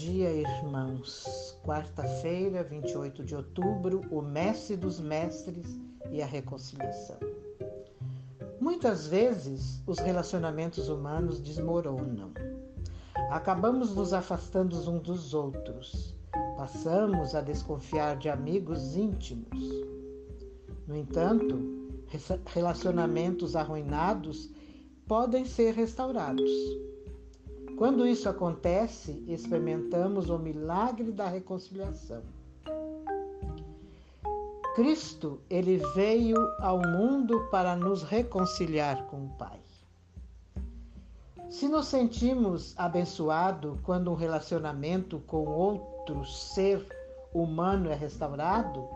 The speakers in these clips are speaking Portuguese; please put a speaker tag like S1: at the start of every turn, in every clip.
S1: dia, irmãos. Quarta-feira, 28 de outubro, o Mestre dos Mestres e a reconciliação. Muitas vezes os relacionamentos humanos desmoronam. Acabamos nos afastando uns dos outros. Passamos a desconfiar de amigos íntimos. No entanto, relacionamentos arruinados podem ser restaurados. Quando isso acontece, experimentamos o milagre da reconciliação. Cristo, ele veio ao mundo para nos reconciliar com o Pai. Se nos sentimos abençoados quando um relacionamento com outro ser humano é restaurado,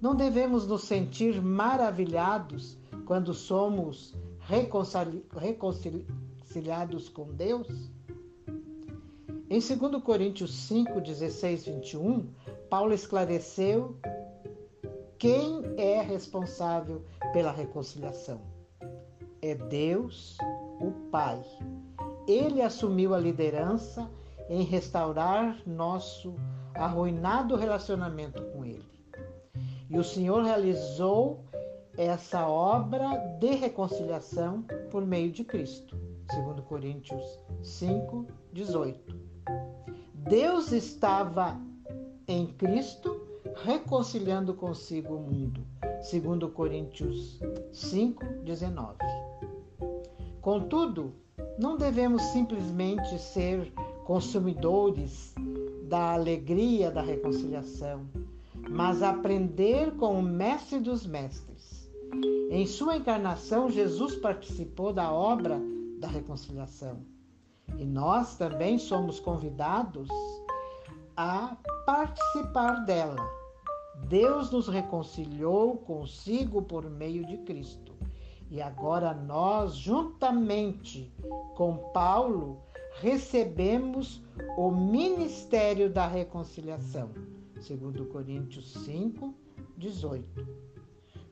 S1: não devemos nos sentir maravilhados quando somos reconciliados reconciliados com Deus? Em 2 Coríntios 5, 16, 21, Paulo esclareceu quem é responsável pela reconciliação. É Deus, o Pai. Ele assumiu a liderança em restaurar nosso arruinado relacionamento com Ele. E o Senhor realizou essa obra de reconciliação por meio de Cristo. 2 Coríntios 5, 18. Deus estava em Cristo reconciliando consigo o mundo. 2 Coríntios 5, 19. Contudo, não devemos simplesmente ser consumidores da alegria da reconciliação, mas aprender com o Mestre dos Mestres. Em sua encarnação, Jesus participou da obra da reconciliação. E nós também somos convidados a participar dela. Deus nos reconciliou consigo por meio de Cristo. E agora nós, juntamente com Paulo, recebemos o ministério da reconciliação. Segundo Coríntios 5, 18.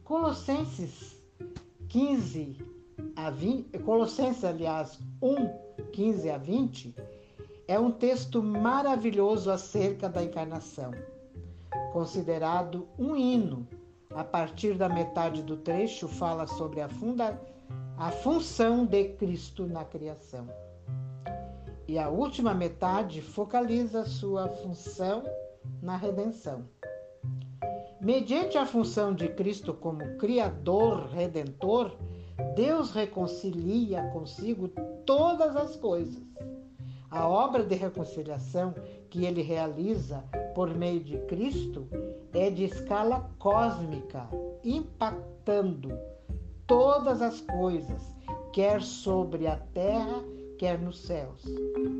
S1: Colossenses 15, a 20, Colossenses, aliás, 1, 15 a 20, é um texto maravilhoso acerca da encarnação, considerado um hino. A partir da metade do trecho, fala sobre a, funda, a função de Cristo na criação. E a última metade focaliza sua função na redenção. Mediante a função de Cristo como Criador, Redentor, Deus reconcilia consigo todas as coisas. A obra de reconciliação que ele realiza por meio de Cristo é de escala cósmica, impactando todas as coisas, quer sobre a terra, quer nos céus,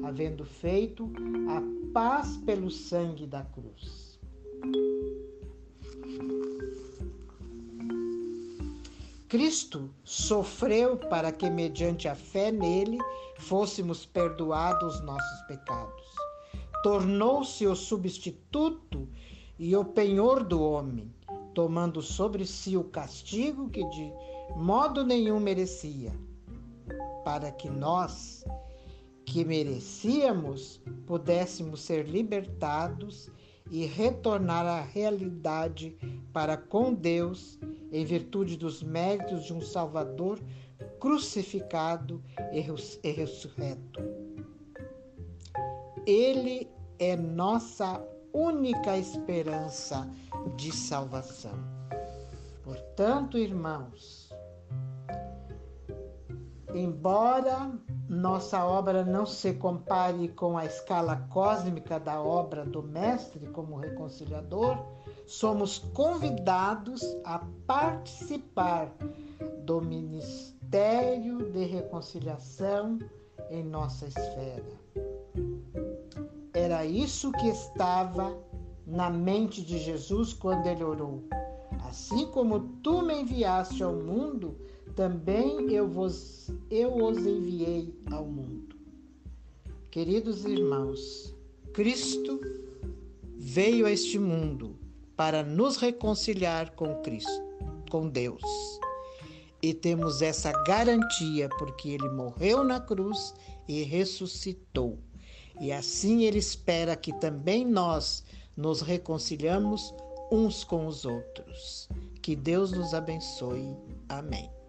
S1: havendo feito a paz pelo sangue da cruz. Cristo sofreu para que, mediante a fé nele, fôssemos perdoados os nossos pecados. Tornou-se o substituto e o penhor do homem, tomando sobre si o castigo que de modo nenhum merecia, para que nós, que merecíamos, pudéssemos ser libertados e retornar à realidade para com Deus em virtude dos méritos de um Salvador crucificado e ressurreto. Ele é nossa única esperança de salvação. Portanto, irmãos, embora nossa obra não se compare com a escala cósmica da obra do Mestre como reconciliador, somos convidados a participar do ministério de reconciliação em nossa esfera. Era isso que estava na mente de Jesus quando ele orou. Assim como tu me enviaste ao mundo, também eu vos eu os enviei ao mundo. Queridos irmãos, Cristo veio a este mundo para nos reconciliar com Cristo, com Deus. E temos essa garantia porque ele morreu na cruz e ressuscitou. E assim ele espera que também nós nos reconciliamos uns com os outros. Que Deus nos abençoe. Amém.